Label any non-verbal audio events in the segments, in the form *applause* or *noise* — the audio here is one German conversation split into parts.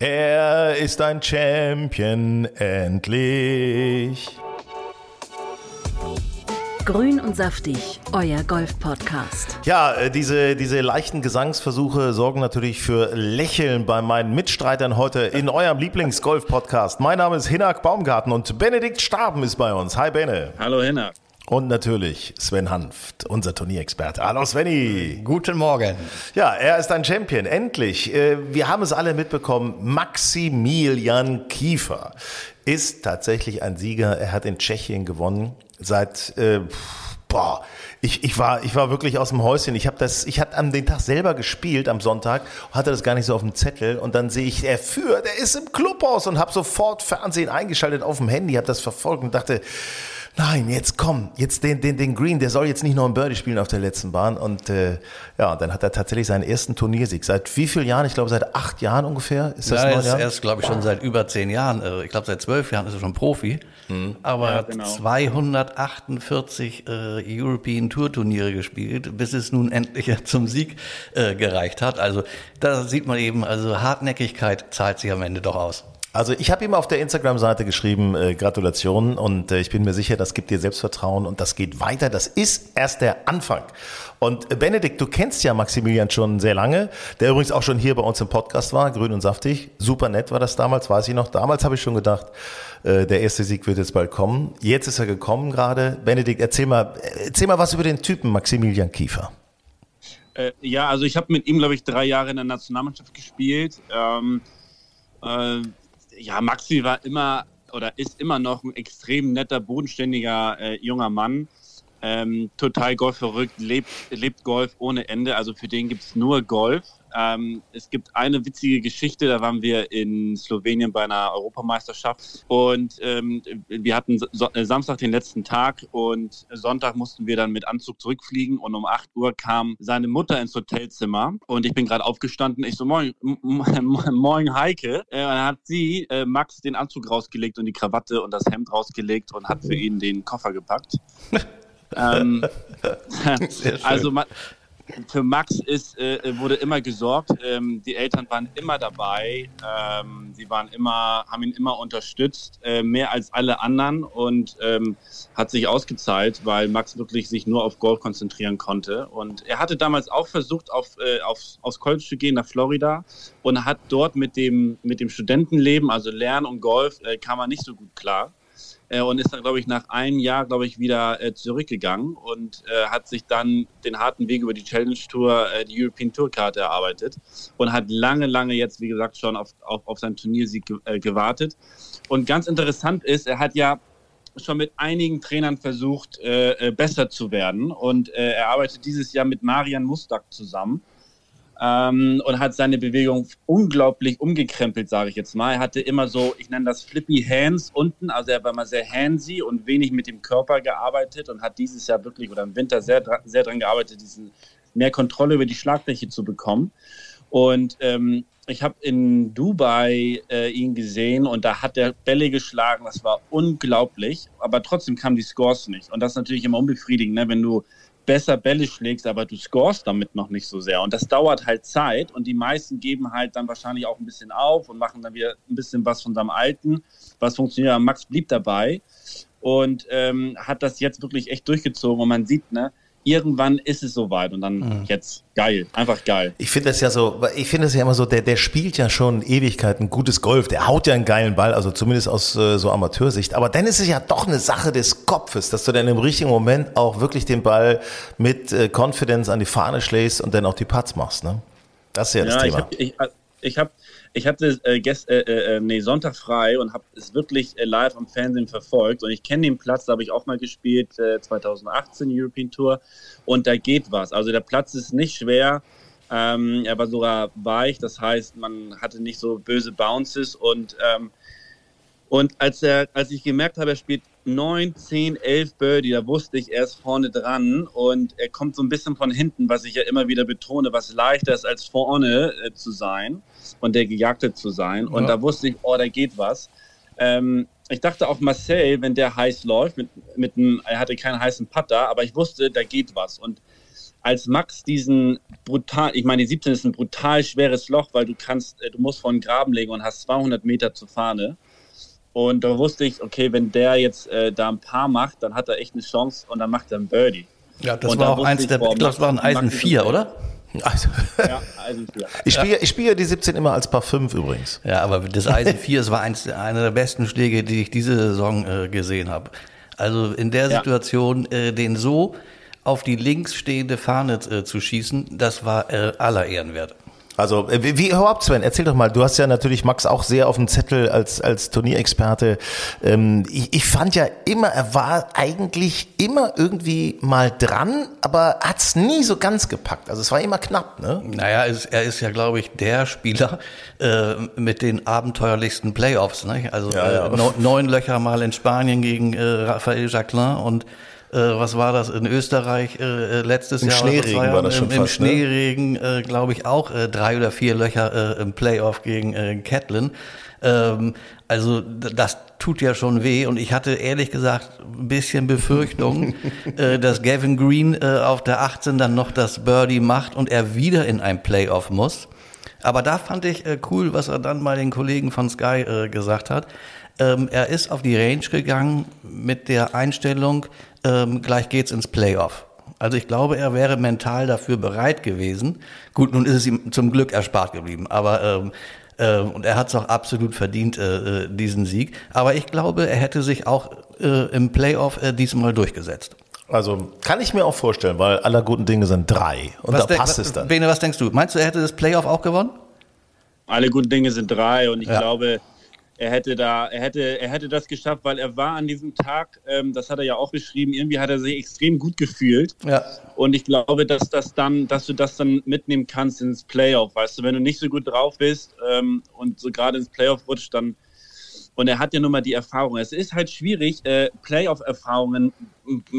Er ist ein Champion, endlich. Grün und saftig, euer Golf-Podcast. Ja, äh, diese, diese leichten Gesangsversuche sorgen natürlich für Lächeln bei meinen Mitstreitern heute in eurem Lieblings-Golf-Podcast. Mein Name ist Hinak Baumgarten und Benedikt Staben ist bei uns. Hi Benne. Hallo Hinak. Und natürlich Sven Hanft, unser Turnierexperte. Hallo Svenny. Guten Morgen. Ja, er ist ein Champion, endlich. Äh, Wir haben es alle mitbekommen. Maximilian Kiefer ist tatsächlich ein Sieger. Er hat in Tschechien gewonnen. Seit, äh, boah, ich, ich, war, ich war wirklich aus dem Häuschen. Ich habe das, ich hatte an den Tag selber gespielt am Sonntag, hatte das gar nicht so auf dem Zettel und dann sehe ich, er führt, er ist im Clubhaus und habe sofort Fernsehen eingeschaltet auf dem Handy, habe das verfolgt und dachte, nein, jetzt komm, jetzt den, den, den Green, der soll jetzt nicht noch ein Birdie spielen auf der letzten Bahn. Und äh, ja, dann hat er tatsächlich seinen ersten Turniersieg. Seit wie vielen Jahren? Ich glaube, seit acht Jahren ungefähr. Ist das Ja, er neun ist Jahre? erst, glaube ich, schon seit über zehn Jahren. äh, Ich glaube, seit zwölf Jahren ist er schon Profi. Aber er hat genau. 248 äh, European Tour Turniere gespielt, bis es nun endlich *laughs* zum Sieg äh, gereicht hat. Also da sieht man eben, also Hartnäckigkeit zahlt sich am Ende doch aus. Also ich habe ihm auf der Instagram-Seite geschrieben, äh, Gratulation und äh, ich bin mir sicher, das gibt dir Selbstvertrauen und das geht weiter. Das ist erst der Anfang. Und äh, Benedikt, du kennst ja Maximilian schon sehr lange, der übrigens auch schon hier bei uns im Podcast war, grün und saftig. Super nett war das damals, weiß ich noch. Damals habe ich schon gedacht, äh, der erste Sieg wird jetzt bald kommen. Jetzt ist er gekommen gerade. Benedikt, erzähl mal, äh, erzähl mal was über den Typen Maximilian Kiefer. Äh, ja, also ich habe mit ihm, glaube ich, drei Jahre in der Nationalmannschaft gespielt. Ähm, äh, ja, Maxi war immer oder ist immer noch ein extrem netter, bodenständiger äh, junger Mann. Ähm, total golfverrückt, lebt, lebt Golf ohne Ende. Also für den gibt's nur Golf. Ähm, es gibt eine witzige Geschichte, da waren wir in Slowenien bei einer Europameisterschaft und ähm, wir hatten so äh, Samstag den letzten Tag und Sonntag mussten wir dann mit Anzug zurückfliegen und um 8 Uhr kam seine Mutter ins Hotelzimmer und ich bin gerade aufgestanden. Ich so, moin, *laughs* moin Heike. Äh, dann hat sie äh, Max den Anzug rausgelegt und die Krawatte und das Hemd rausgelegt und hat für ihn den Koffer gepackt. *laughs* ähm, *laughs* also für Max ist, äh, wurde immer gesorgt. Ähm, die Eltern waren immer dabei. Ähm, sie waren immer, haben ihn immer unterstützt, äh, mehr als alle anderen und ähm, hat sich ausgezahlt, weil Max wirklich sich nur auf Golf konzentrieren konnte. Und er hatte damals auch versucht, auf, äh, aufs, aufs College zu gehen nach Florida und hat dort mit dem, mit dem Studentenleben, also Lernen und Golf, äh, kam er nicht so gut klar äh, und ist dann, glaube ich, nach einem Jahr, glaube ich, wieder äh, zurückgegangen und äh, hat sich dann den harten Weg über die Challenge Tour, äh, die European Tour Karte erarbeitet und hat lange, lange jetzt, wie gesagt, schon auf, auf, auf seinen Turniersieg äh, gewartet. Und ganz interessant ist, er hat ja schon mit einigen Trainern versucht, äh, besser zu werden und er arbeitet dieses Jahr mit Marian Mustak zusammen ähm, und hat seine Bewegung unglaublich umgekrempelt, sage ich jetzt mal. Er hatte immer so, ich nenne das Flippy Hands unten, also er war immer sehr handsy und wenig mit dem Körper gearbeitet und hat dieses Jahr wirklich oder im Winter sehr, sehr dran gearbeitet, diesen mehr Kontrolle über die Schlagfläche zu bekommen. Und ähm, ich habe in Dubai äh, ihn gesehen und da hat er Bälle geschlagen, das war unglaublich, aber trotzdem kamen die Scores nicht. Und das ist natürlich immer unbefriedigend, ne? wenn du besser Bälle schlägst, aber du scorest damit noch nicht so sehr. Und das dauert halt Zeit und die meisten geben halt dann wahrscheinlich auch ein bisschen auf und machen dann wieder ein bisschen was von seinem Alten, was funktioniert. Max blieb dabei und ähm, hat das jetzt wirklich echt durchgezogen und man sieht, ne, irgendwann ist es soweit und dann jetzt geil, einfach geil. Ich finde das ja so, ich finde das ja immer so, der, der spielt ja schon Ewigkeiten gutes Golf, der haut ja einen geilen Ball, also zumindest aus äh, so Amateursicht. Aber dann ist es ja doch eine Sache des Kopfes, dass du dann im richtigen Moment auch wirklich den Ball mit äh, Confidence an die Fahne schlägst und dann auch die Putts machst, ne? Das ist ja, das Ja, ich, Thema. hab, ich, ich, hab, ich hatte äh, gest, äh, äh, nee, Sonntag frei und habe es wirklich äh, live am Fernsehen verfolgt. Und ich kenne den Platz, da habe ich auch mal gespielt, äh, 2018 European Tour. Und da geht was. Also der Platz ist nicht schwer. Ähm, er war sogar weich, das heißt, man hatte nicht so böse Bounces und ähm, und als er, als ich gemerkt habe, er spielt 9, 10, 11 Birdie, da wusste ich, er ist vorne dran und er kommt so ein bisschen von hinten, was ich ja immer wieder betone, was leichter ist, als vorne äh, zu sein und der Gejagte zu sein. Und da wusste ich, oh, da geht was. Ähm, ich dachte auch Marcel, wenn der heiß läuft, mit, mit einem, er hatte keinen heißen Putter, aber ich wusste, da geht was. Und als Max diesen brutal, ich meine, die 17 ist ein brutal schweres Loch, weil du kannst, äh, du musst vor den Graben legen und hast 200 Meter zur Fahne. Und da wusste ich, okay, wenn der jetzt äh, da ein paar macht, dann hat er echt eine Chance und dann macht er ein Birdie. Ja, das Und war auch eins ich, der, boah, ich glaube, das war ein Eisen Max ist 4, ein oder? Also, Ja, also *laughs* ja. ich spiele ich spiele die 17 immer als Paar 5 übrigens. Ja, aber das Eisen 4, es war eins, einer der besten Schläge, die ich diese Saison äh, gesehen habe. Also in der Ja. Situation, äh, den so auf die links stehende Fahne äh, zu schießen, das war äh, aller Ehren wert. Also, äh, wie, wie überhaupt, Sven, erzähl doch mal, du hast ja natürlich Max auch sehr auf dem Zettel als, als Turnierexperte. Ähm, ich, ich fand ja immer, er war eigentlich immer irgendwie mal dran, aber hat's nie so ganz gepackt. Also es war immer knapp, ne? Naja, es, er ist ja, glaube ich, der Spieler äh, mit den abenteuerlichsten Playoffs. Ne? Also Ja, ja. Äh, neun, neun Löcher mal in Spanien gegen äh, Raphael Jacquelin und äh, was war das in Österreich äh, äh, letztes Im Jahr? Schneeregen war Jahren? das schon Im, Im fast, ne? Schneeregen, äh, glaube ich, auch äh, drei oder vier Löcher im Playoff gegen äh, Catlin. Ähm, also das tut ja schon weh und ich hatte ehrlich gesagt ein bisschen Befürchtung, *laughs* äh, dass Gavin Green äh, auf der 18 dann noch das Birdie macht und er wieder in ein Playoff muss. Aber da fand ich äh, cool, was er dann bei den Kollegen von Sky gesagt hat. Ähm, er ist auf die Range gegangen mit der Einstellung, ähm, gleich geht's ins Playoff. Also ich glaube, er wäre mental dafür bereit gewesen. Gut, nun ist es ihm zum Glück erspart geblieben, aber ähm, ähm, und er hat es auch absolut verdient, äh, äh, diesen Sieg. Aber ich glaube, er hätte sich auch äh, im Playoff äh, diesmal durchgesetzt. Also kann ich mir auch vorstellen, weil aller guten Dinge sind drei. Und da denk- passt es dann. Bene, was denkst du? Meinst du, er hätte das Playoff auch gewonnen? Alle guten Dinge sind drei und ich Ja. glaube, er hätte da, er hätte, er hätte das geschafft, weil er war an diesem Tag, ähm, das hat er ja auch geschrieben, irgendwie hat er sich extrem gut gefühlt. Ja. Und ich glaube, dass das dann, dass du das dann mitnehmen kannst ins Playoff. Weißt du, wenn du nicht so gut drauf bist ähm, und so gerade ins Playoff rutscht, dann und er hat ja nun mal die Erfahrung. Es ist halt schwierig, äh, Playoff-Erfahrungen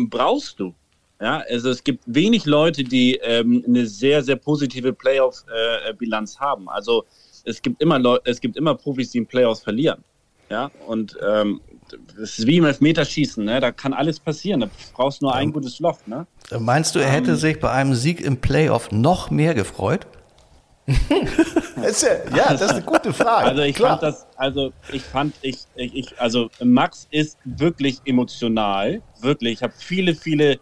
brauchst du. Ja, also es gibt wenig Leute, die ähm, eine sehr, sehr positive Playoff-Bilanz haben. Also es gibt immer Leu es gibt immer Profis, die in Playoffs verlieren. Ja, und ähm, das ist wie im Elfmeterschießen, ne? Da kann alles passieren. Da brauchst du nur ein gutes Loch, ne? Meinst du, er hätte sich bei einem Sieg im Playoff noch mehr gefreut? *laughs* Das ja, ja, das ist eine gute Frage. Also ich Klar. fand das, also ich fand, ich, ich, ich, also Max ist wirklich emotional, wirklich. Ich habe viele, viele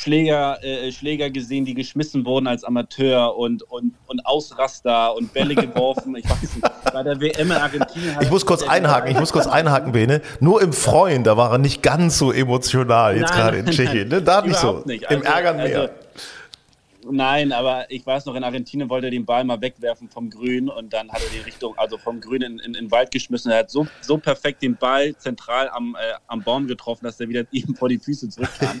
Schläger, äh, Schläger gesehen, die geschmissen wurden als Amateur und, und, und Ausraster und Bälle geworfen. Ich weiß nicht, bei der WM in Argentinien. Ich muss kurz einhaken, ich muss kurz einhaken, Bene. Nur im Freuen, da war er nicht ganz so emotional jetzt Nein, gerade in Tschechien. Ne? Da nicht so. nicht. Im Also- Ärgern mehr. also- Nein, aber ich weiß noch, in Argentinien wollte er den Ball mal wegwerfen vom Grün und dann hat er die Richtung, also vom Grün in, in, in den Wald geschmissen. Er hat so, so perfekt den Ball zentral am, äh, am Baum getroffen, dass er wieder *laughs* ihm vor die Füße zurückkam. *laughs*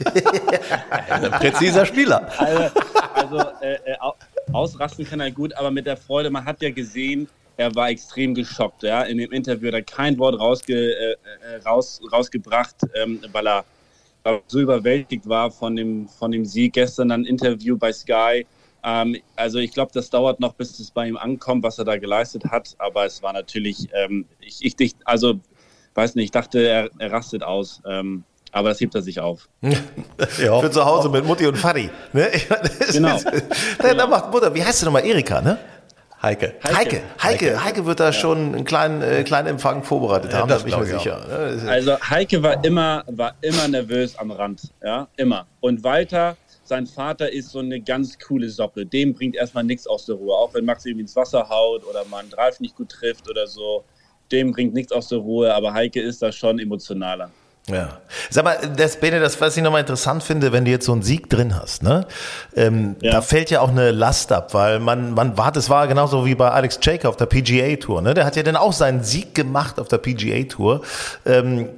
Ein präziser Spieler. Also, also äh, äh, au- ausrasten kann er gut, aber mit der Freude, man hat ja gesehen, er war extrem geschockt. Ja? In dem Interview hat er kein Wort rausge, äh, äh, raus, rausgebracht, ähm, weil er so überwältigt war von dem, von dem Sieg. Gestern dann ein Interview bei Sky. Ähm, also ich glaube, das dauert noch, bis es bei ihm ankommt, was er da geleistet hat. Aber es war natürlich, ähm, ich, ich, also weiß nicht, ich dachte, er, er rastet aus. Ähm, aber das hebt er sich auf. *laughs* Ja. Für zu Hause mit Mutti und Vati. Ne? *laughs* Genau. *laughs* Da, da macht Mutter, wie heißt sie nochmal? Erika, ne? Heike. Heike. Heike, Heike wird da schon einen kleinen, äh, kleinen Empfang vorbereitet haben, da das bin ich mir sicher. Ne? Also Heike war immer, war immer nervös am Rand, ja, immer. Und Walter, sein Vater ist so eine ganz coole Socke. Dem bringt erstmal nichts aus der Ruhe. Auch wenn Max irgendwie ins Wasser haut oder mal einen Drive nicht gut trifft oder so. Dem bringt nichts aus der Ruhe. Aber Heike ist da schon emotionaler. Ja. Sag mal, das, Bene, das, was ich nochmal interessant finde, wenn du jetzt so einen Sieg drin hast, ne? Ähm, Ja. Da fällt ja auch eine Last ab, weil man, man war, das war genauso wie bei Alex Jacob auf der PGA Tour, ne? Der hat ja dann auch seinen Sieg gemacht auf der PGA Tour. Ähm,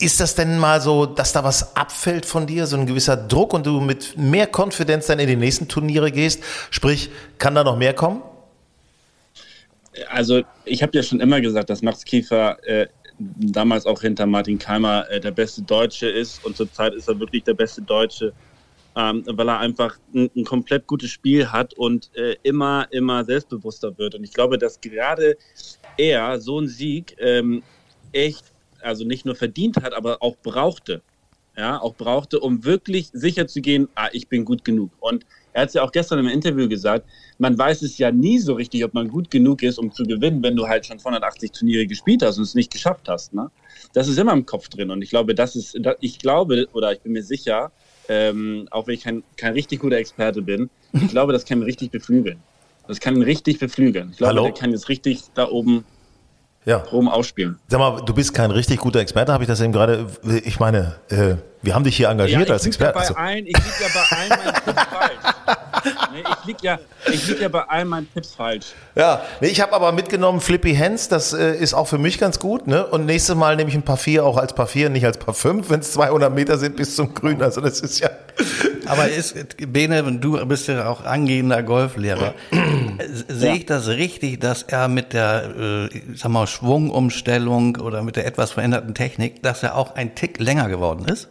ist das denn mal so, dass da was abfällt von dir, so ein gewisser Druck und du mit mehr Konfidenz dann in die nächsten Turniere gehst? Sprich, kann da noch mehr kommen? Also ich habe ja schon immer gesagt, dass Max Kiefer äh, damals auch hinter Martin Keimer äh, der beste Deutsche ist und zurzeit ist er wirklich der beste Deutsche, ähm, weil er einfach ein, ein, komplett gutes Spiel hat und äh, immer, immer selbstbewusster wird. Und ich glaube, dass gerade er so einen Sieg ähm, echt, also nicht nur verdient hat, aber auch brauchte. Ja, auch brauchte, um wirklich sicher zu gehen, ah, ich bin gut genug. Und er hat es ja auch gestern im Interview gesagt, man weiß es ja nie so richtig, ob man gut genug ist, um zu gewinnen, wenn du halt schon 280 Turniere gespielt hast und es nicht geschafft hast. Ne? Das ist immer im Kopf drin und ich glaube, das ist, ich glaube oder ich bin mir sicher, ähm, auch wenn ich kein, kein richtig guter Experte bin, ich glaube, das kann richtig beflügeln. Das kann ihn richtig beflügeln. Ich glaube, Hallo? der kann jetzt richtig da oben ja. drum ausspielen. Sag mal, du bist kein richtig guter Experte, habe ich das eben gerade, ich meine, äh, wir haben dich hier engagiert ja, als Experte. Ja bei ein, ich liege ja bei allen meinen falsch. Nee, ich liege ja, lieg ja bei allen meinen Tipps falsch. Ja, nee, ich habe aber mitgenommen Flippy Hands, das äh, ist auch für mich ganz gut. Ne? Und nächstes Mal nehme ich ein paar vier auch als paar vier, nicht als paar fünf, wenn es 200 Meter sind bis zum Grün. Also das ist ja... *laughs* Aber ist, Bene, du bist ja auch angehender Golflehrer. *clears throat* Sehe ich das richtig, dass er mit der, äh, sag mal, Schwungumstellung oder mit der etwas veränderten Technik, dass er auch ein Tick länger geworden ist?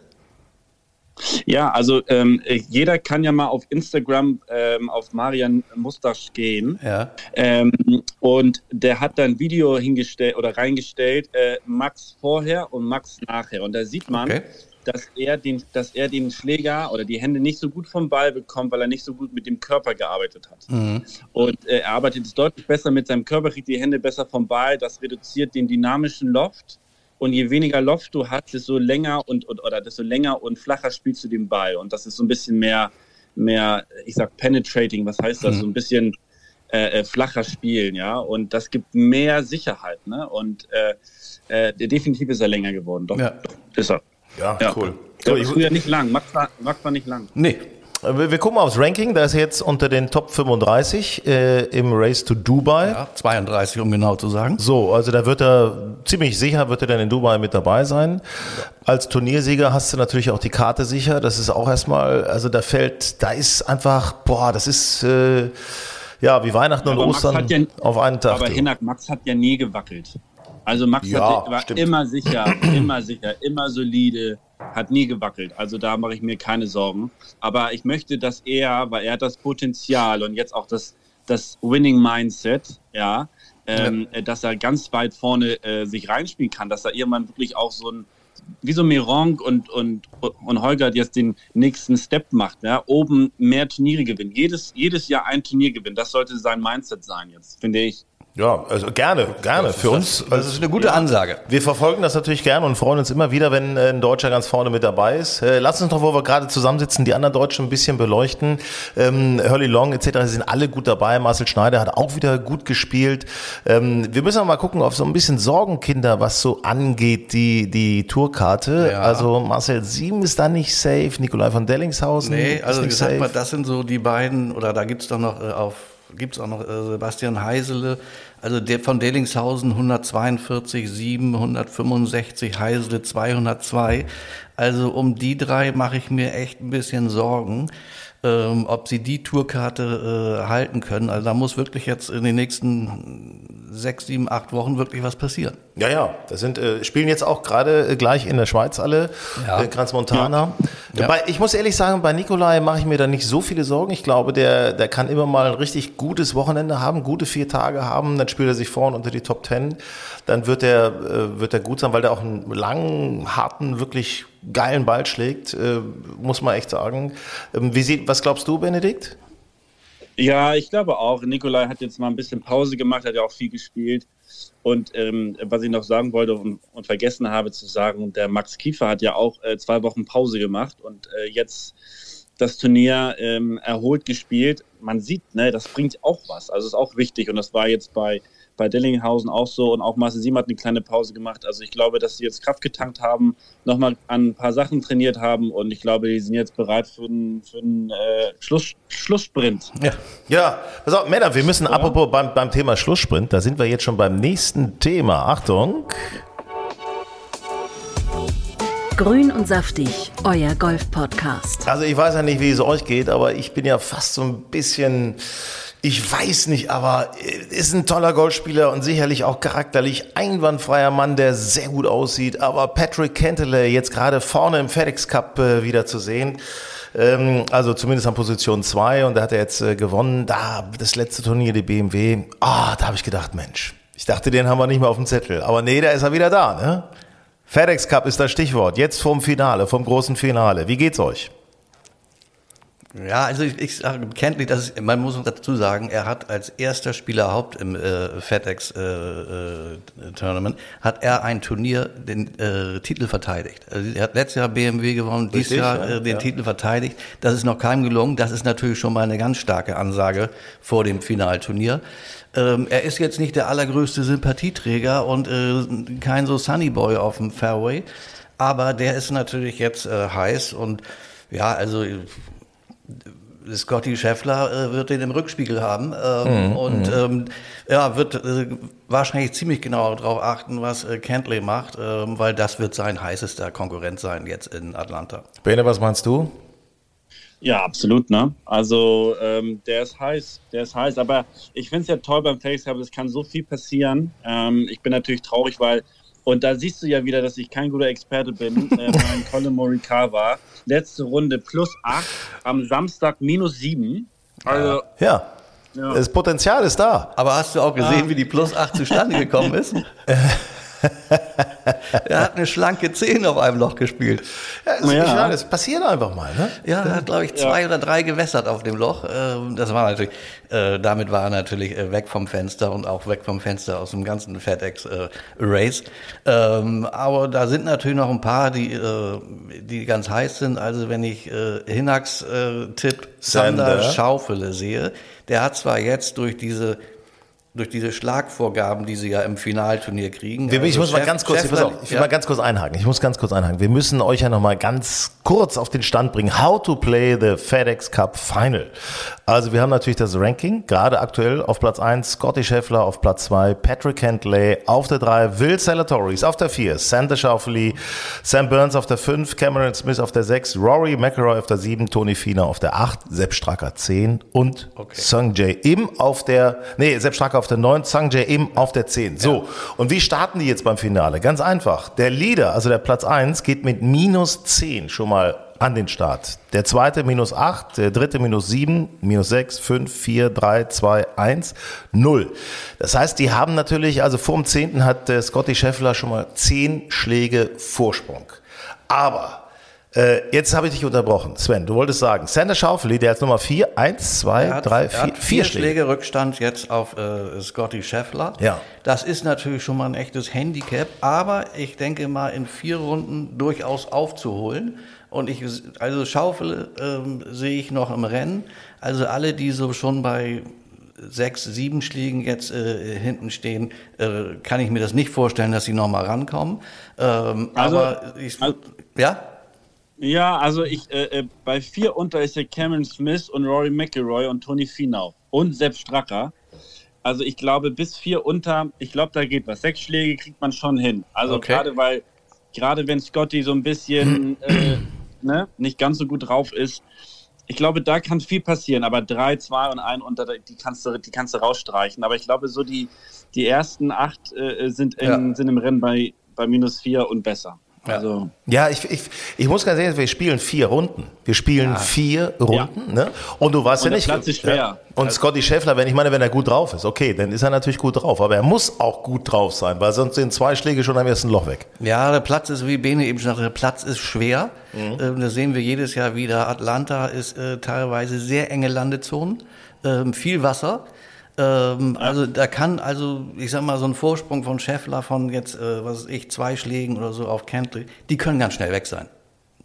Ja, also ähm, jeder kann ja mal auf Instagram ähm, auf Marian Mustasch gehen. Ja. Ähm, und der hat da ein Video hingestellt oder reingestellt, äh, Max vorher und Max nachher. Und da sieht man, okay. dass er den, dass er den Schläger oder die Hände nicht so gut vom Ball bekommt, weil er nicht so gut mit dem Körper gearbeitet hat. Mhm. Und äh, er arbeitet es deutlich besser mit seinem Körper, kriegt die Hände besser vom Ball. Das reduziert den dynamischen Loft und je weniger Loft du hast, desto länger und, und oder desto länger und flacher spielst du den Ball. Und das ist so ein bisschen mehr, mehr, ich sag penetrating, was heißt das? Mhm. So ein bisschen äh, äh, flacher spielen, ja. Und das gibt mehr Sicherheit, ne? Und äh, äh, definitiv ist er länger geworden. Doch, ja. doch ist er. Ja, ja. cool. So, ich früher nicht lang. Max war, Max war nicht lang. Nee, wir, gucken mal aufs Ranking. Da ist jetzt unter den Top 35 äh, im Race to Dubai. Ja, 32, um genau zu sagen. So, also da wird er ziemlich sicher, wird er dann in Dubai mit dabei sein. Als Turniersieger hast du natürlich auch die Karte sicher. Das ist auch erstmal, also da fällt, da ist einfach, boah, das ist äh, ja wie Weihnachten und Ostern ja, auf einen Tag. Aber Hinak, Max hat ja nie gewackelt. Also Max ja, hat, war stimmt. immer sicher, immer sicher, immer solide hat nie gewackelt. Also da mache ich mir keine Sorgen. Aber ich möchte, dass er, weil er hat das Potenzial und jetzt auch das, das Winning Mindset, ja, ähm, ja. dass er ganz weit vorne äh, sich reinspielen kann, dass er irgendwann wirklich auch so ein wie so Mironk und, und, und Holger jetzt den nächsten Step macht, ja, oben mehr Turniere gewinnen. Jedes, jedes Jahr ein Turnier gewinnen, das sollte sein Mindset sein jetzt, finde ich. Ja, also gerne, gerne. Für uns. Das ist eine gute ja, Ansage. Wir verfolgen das natürlich gerne und freuen uns immer wieder, wenn äh, ein Deutscher ganz vorne mit dabei ist. Äh, lass uns doch, wo wir gerade zusammensitzen, die anderen Deutschen ein bisschen beleuchten. Ähm, Hurley Long etc. sind alle gut dabei. Marcel Schneider hat auch wieder gut gespielt. Ähm, wir müssen mal gucken auf so ein bisschen Sorgenkinder, was so angeht, die, die Tourkarte. Ja. Also Marcel Sieben ist da nicht safe, Nikolai von Dellingshausen. Nee, also ich sag mal, das sind so die beiden, oder da gibt's doch noch äh, auf gibt es auch noch äh, Sebastian Heisele, also der von Delingshausen 142, 7, 165, Heisele 202. Also um die drei mache ich mir echt ein bisschen Sorgen ähm, ob sie die Tourkarte äh, halten können. Also da muss wirklich jetzt in den nächsten sechs, sieben, acht Wochen wirklich was passieren. Ja, ja, das sind äh, spielen jetzt auch gerade äh, gleich in der Schweiz alle, ja. äh, Kranz Montana. Ja. Dabei, ich muss ehrlich sagen, bei Nikolai mache ich mir da nicht so viele Sorgen. Ich glaube, der, der kann immer mal ein richtig gutes Wochenende haben, gute vier Tage haben, dann spielt er sich vorne unter die Top Ten. Dann wird er, äh, wird er gut sein, weil der auch einen langen, harten, wirklich geilen Ball schlägt, äh, muss man echt sagen. Ähm, wie sieht, was glaubst du, Benedikt? Ja, ich glaube auch. Nikolai hat jetzt mal ein bisschen Pause gemacht, hat ja auch viel gespielt. Und ähm, was ich noch sagen wollte und, und, vergessen habe zu sagen, der Max Kiefer hat ja auch äh, zwei Wochen Pause gemacht und äh, jetzt das Turnier ähm, erholt gespielt. Man sieht, ne, das bringt auch was. Also ist auch wichtig und das war jetzt bei bei Dillinghausen auch so und auch Marcel Siem hat eine kleine Pause gemacht. Also ich glaube, dass sie jetzt Kraft getankt haben, nochmal an ein paar Sachen trainiert haben und ich glaube, die sind jetzt bereit für einen, für einen äh, Schluss, Schlusssprint. Ja, ja. Pass auf, Männer, wir müssen ja. apropos beim, beim Thema Schlusssprint, da sind wir jetzt schon beim nächsten Thema. Achtung. Grün und saftig, euer Golf-Podcast. Also ich weiß ja nicht, wie es euch geht, aber ich bin ja fast so ein bisschen, ich weiß nicht, aber ist ein toller Golfspieler und sicherlich auch charakterlich einwandfreier Mann, der sehr gut aussieht. Aber Patrick Cantley jetzt gerade vorne im FedEx Cup äh, wieder zu sehen, ähm, also zumindest an Position 2 und da hat er jetzt äh, gewonnen. Da das letzte Turnier, die BMW, ah, da habe ich gedacht, Mensch, ich dachte, den haben wir nicht mehr auf dem Zettel. Aber nee, da ist er wieder da, ne? FedEx Cup ist das Stichwort. Jetzt vom Finale, vom großen Finale. Wie geht's euch? Ja, also ich, ich sage kenntlich, dass es, man muss dazu sagen, er hat als erster Spieler Haupt im äh, FedEx äh, äh, Tournament hat er ein Turnier den äh, Titel verteidigt. Also er hat letztes Jahr BMW gewonnen, Richtig, dieses Jahr ja, äh, den ja. Titel verteidigt. Das ist noch keinem gelungen. Das ist natürlich schon mal eine ganz starke Ansage vor dem Finalturnier. Ähm, er ist jetzt nicht der allergrößte Sympathieträger und äh, kein so Sunny Boy auf dem Fairway, aber der ist natürlich jetzt äh, heiß und ja, also Scotty Scheffler äh, wird den im Rückspiegel haben ähm, Mhm, und ähm, ja, wird äh, wahrscheinlich ziemlich genau darauf achten, was äh, Cantley macht, ähm, weil das wird sein heißester Konkurrent sein jetzt in Atlanta. Bene, was meinst du? Ja, absolut, ne? Also ähm, der ist heiß, der ist heiß. Aber ich finde es ja toll beim Face Cup, es kann so viel passieren. Ähm, ich bin natürlich traurig, weil, und da siehst du ja wieder, dass ich kein guter Experte bin. *laughs* äh, mein Colin Morikawa, letzte Runde plus 8, am Samstag minus 7. Also, Ja, Ja. das Potenzial ist da. Aber hast du auch gesehen, wie die Plus 8 zustande gekommen ist? *laughs* *laughs* er hat eine schlanke 10 auf einem Loch gespielt. Ja, das, Ja. Das passiert einfach mal. Ne? Ja, er hat, glaube ich, zwei oder drei gewässert auf dem Loch. Ähm, Das war natürlich, äh, damit war er natürlich äh, weg vom Fenster und auch weg vom Fenster aus dem ganzen FedEx äh, Race. Ähm, aber da sind natürlich noch ein paar, die, die ganz heiß sind. Also wenn ich Hinaks Tipp Sander Sander. Schaufele sehe, der hat zwar jetzt durch diese durch diese Schlagvorgaben, die sie ja im Finalturnier kriegen. Ich also muss mal Chef- ganz kurz, Scheffler- auf, ich will ja. mal ganz kurz einhaken. Ich muss ganz kurz einhaken. Wir müssen euch ja noch mal ganz kurz auf den Stand bringen. How to play the FedEx Cup Final. Also wir haben natürlich das Ranking, gerade aktuell auf Platz 1 Scotty Scheffler, auf Platz 2 Patrick Hentley, auf der 3 Will Salatoris, auf der 4 Sander Schauffele, Sam Burns auf der 5, Cameron Smith auf der 6, Rory McIlroy auf der 7, Tony Fiener auf der 8, Sepp Stracker 10 und Sung Jae Im auf der, nee, Sepp Stracker auf der 9, Sung Jae Im auf der 10. So, und wie starten die jetzt beim Finale? Ganz einfach. Der Leader, also der Platz 1, geht mit minus 10 schon mal an den Start. Der zweite minus 8, der dritte minus 7, minus 6, 5, 4, 3, 2, 1, 0. Das heißt, die haben natürlich, also vor dem 10. hat äh, Scotty Scheffler schon mal 10 Schläge Vorsprung. Aber äh, jetzt habe ich dich unterbrochen. Sven, du wolltest sagen, Sander Schaufeli, der hat Nummer 4, 1, 2, Er hat, 3, er 4, hat 4 vier Schläge. Rückstand jetzt auf äh, Scotty Scheffler. Ja. Das ist natürlich schon mal ein echtes Handicap, aber ich denke mal in vier Runden durchaus aufzuholen. Und ich, also Schaufel ähm, sehe ich noch im Rennen. Also alle, die so schon bei sechs, sieben Schlägen jetzt äh, hinten stehen, äh, kann ich mir das nicht vorstellen, dass sie noch mal rankommen. Ähm, Also- aber ich, also- ja, Ja, also ich äh, äh, bei vier unter ist ja Cameron Smith und Rory McIlroy und Tony Finau und Sepp Stracker. Also ich glaube bis vier unter, ich glaube da geht was. Sechs Schläge kriegt man schon hin. Also Okay. gerade weil gerade wenn Scotty so ein bisschen *clears throat* äh, ne, nicht ganz so gut drauf ist, ich glaube da kann viel passieren. Aber drei, zwei und ein unter, die kannst du die kannst du rausstreichen. Aber ich glaube so die die ersten acht äh, sind in, Ja. sind im Rennen bei bei minus vier und besser. Ja. Also Ja, ich, ich, ich muss ganz ehrlich, wir spielen vier Runden. Wir spielen vier Runden, ne? Und du weißt Und ja der nicht. Platz ist schwer. Ja. Und Scotty Scheffler, wenn ich meine, wenn er gut drauf ist, okay, dann ist er natürlich gut drauf. Aber er muss auch gut drauf sein, weil sonst sind zwei Schläge schon am ersten Loch weg. Ja, der Platz ist, wie Bene eben schon sagte, der Platz ist schwer. Ähm, das sehen wir jedes Jahr wieder. Atlanta ist äh, teilweise sehr enge Landezonen, ähm, viel Wasser. Ähm, Also da kann also, ich sag mal, so ein Vorsprung von Scheffler von jetzt, äh, was weiß ich, zwei Schlägen oder so auf Cantley, die können ganz schnell weg sein.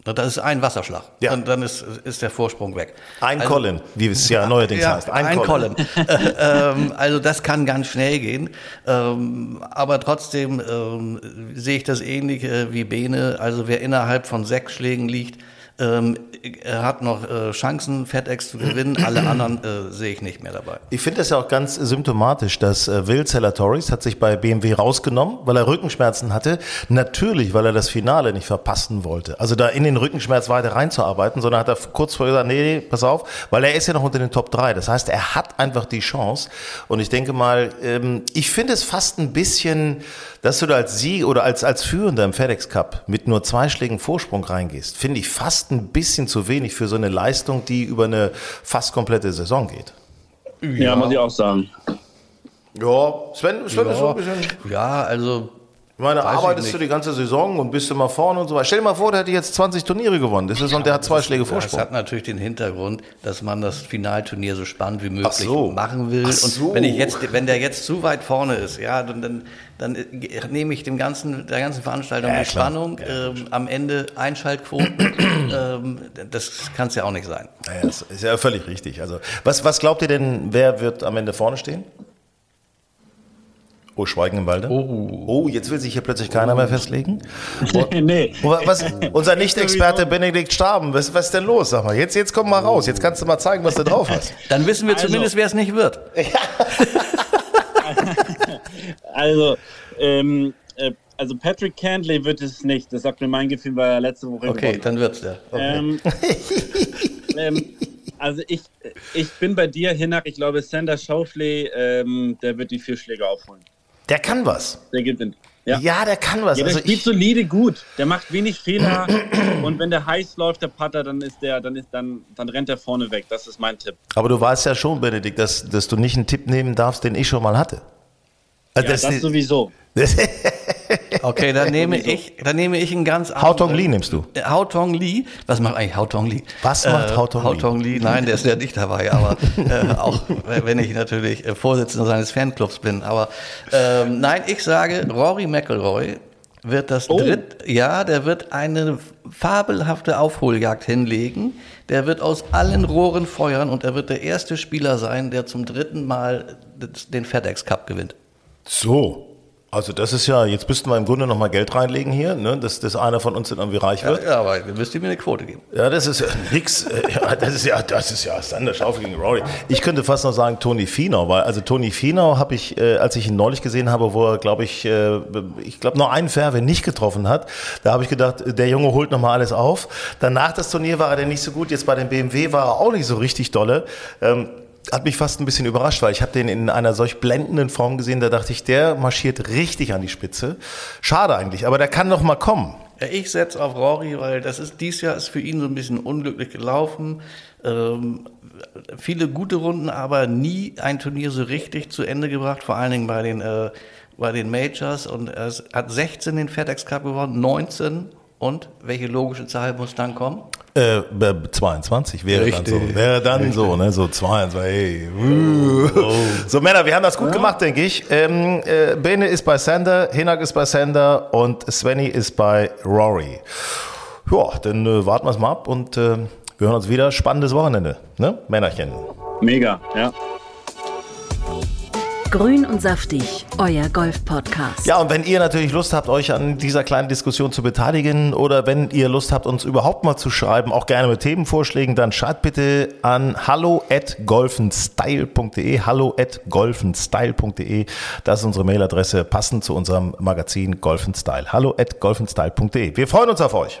Das ist ein Wasserschlag. Ja. Und dann ist, ist der Vorsprung weg. Ein Also- Colin, wie es ja *laughs* neuerdings ja, heißt. Ein, Colin. Äh, ähm, also das kann ganz schnell gehen. Ähm, aber trotzdem ähm, sehe ich das ähnlich äh, wie Bene. Also wer innerhalb von sechs Schlägen liegt, Ähm, er hat noch äh, Chancen, FedEx zu gewinnen. Alle anderen äh, sehe ich nicht mehr dabei. Ich finde das ja auch ganz symptomatisch, dass äh, Will Zalatoris hat sich bei BMW rausgenommen, weil er Rückenschmerzen hatte. Natürlich, weil er das Finale nicht verpassen wollte. Also da in den Rückenschmerz weiter reinzuarbeiten, sondern hat er kurz vorher gesagt, nee, nee, pass auf, weil er ist ja noch unter den Top 3. Das heißt, er hat einfach die Chance. Und ich denke mal, ähm, ich finde es fast ein bisschen, dass du da als Sieg oder als, als Führender im FedEx Cup mit nur zwei Schlägen Vorsprung reingehst, finde ich fast ein bisschen zu wenig für so eine Leistung, die über eine fast komplette Saison geht. Ja, ja muss ich auch sagen. Ja, Sven, Sven ja, ist so ein bisschen. Ja, also Ich meine, arbeitest du die ganze Saison und bist immer vorne und so weiter. Stell dir mal vor, der hätte jetzt 20 Turniere gewonnen. Das ist, und der hat zwei Schläge Das Vorsprung. hat natürlich den Hintergrund, dass man das Finalturnier so spannend wie möglich so. machen will. Ach so. Und wenn ich jetzt, wenn der jetzt zu weit vorne ist, ja, dann, dann, dann nehme ich dem ganzen, der ganzen Veranstaltung Ja, die klar. Spannung. ähm, am Ende Einschaltquoten, *clears throat* ähm, das kann es ja auch nicht sein. Naja, das ist ja völlig richtig. Also, was, was glaubt ihr denn, wer wird am Ende vorne stehen? Oh, Schweigen im Walde. Oh. Oh, jetzt will sich hier plötzlich keiner mehr festlegen. *laughs* nee. Und Was, *laughs* unser Nicht-Experte Benedikt Staben, was, was ist denn los? Sag mal, jetzt, jetzt komm mal raus. Jetzt kannst du mal zeigen, was du drauf hast. *laughs* Dann wissen wir Also- zumindest, wer es nicht wird. Also, ähm, äh, also Patrick Cantley wird es nicht. Das sagt mir mein Gefühl, weil er letzte Woche Okay, gewonnen dann wird's der. Okay. Ähm, ähm, also ich, ich bin bei dir, Hinak. Ich glaube, Sander Schaufley, ähm, der wird die vier Schläge aufholen. Der kann was. Der gewinnt. Ja. Ja, der kann was. Ja, der Also spielt solide gut. Der macht wenig Fehler. *clears throat* und wenn der heiß läuft, der Putter, dann ist der, dann ist dann, dann rennt er vorne weg. Das ist mein Tipp. aber du weißt ja schon, Benedikt, dass, dass du nicht einen Tipp nehmen darfst, den ich schon mal hatte. Also Ja, das, sowieso. *laughs* Okay, dann nehme ich, dann nehme ich einen ganz Hao Tong Li anderen- nimmst du. Äh, Hao Tong Li, was macht eigentlich Hao Tong Li? Was macht Hao Tong Li? Hao Tong Li, nein, der ist ja nicht dabei, aber äh, *laughs* auch wenn ich natürlich äh, Vorsitzender seines Fanclubs bin. Aber ähm, nein, ich sage, Rory McIlroy wird das Oh. dritt, ja, der wird eine fabelhafte Aufholjagd hinlegen. Der wird aus allen Rohren feuern und er wird der erste Spieler sein, der zum dritten Mal den FedEx Cup gewinnt. So. Also das ist ja, jetzt müssten wir im Grunde noch mal Geld reinlegen hier, ne, dass, dass einer von uns dann irgendwie reich wird. Ja, aber ihr müsst ihr mir eine Quote geben. Ja, das ist ja nix. Äh, *laughs* Ja, das ist ja, das ist ja Sander Schaufel gegen Rory. Ich könnte fast noch sagen Toni Finau, weil also Toni Finau habe ich, äh, als ich ihn neulich gesehen habe, wo er, glaube ich, äh, ich glaube noch einen Fairway nicht getroffen hat, da habe ich gedacht, der Junge holt noch mal alles auf. Danach das Turnier war er dann nicht so gut. Jetzt bei dem BMW war er auch nicht so richtig dolle. Ähm, hat mich fast ein bisschen überrascht, weil ich habe den in einer solch blendenden Form gesehen, da dachte ich, der marschiert richtig an die Spitze. Schade eigentlich, aber der kann noch mal kommen. Ich setze auf Rory, weil das ist dieses Jahr ist für ihn so ein bisschen unglücklich gelaufen. Ähm, viele gute Runden, aber nie ein Turnier so richtig zu Ende gebracht, vor allen Dingen bei den, äh, bei den Majors. Und er hat 16 den FedEx Cup gewonnen, 19. Und welche logische Zahl muss dann kommen? Äh, b- 22 wäre Richtig. dann so. Wäre dann so, ne? So 22. Hey. uh. So, Männer, wir haben das gut gemacht, denke ich. Ähm, äh, Bene ist bei Sander, Hinak ist bei Sander und Svenny ist bei Rory. Ja, dann äh, warten wir es mal ab und äh, wir hören uns wieder. Spannendes Wochenende, ne? Männerchen. Mega, ja. Grün und saftig, euer Golf-Podcast. Ja, und wenn ihr natürlich Lust habt, euch an dieser kleinen Diskussion zu beteiligen oder wenn ihr Lust habt, uns überhaupt mal zu schreiben, auch gerne mit Themenvorschlägen, dann schreibt bitte an hallo at golfenstyle.de, hallo at golfenstyle.de. Das ist unsere Mailadresse, passend zu unserem Magazin Golfen Style. Hallo at golfenstyle.de. Wir freuen uns auf euch.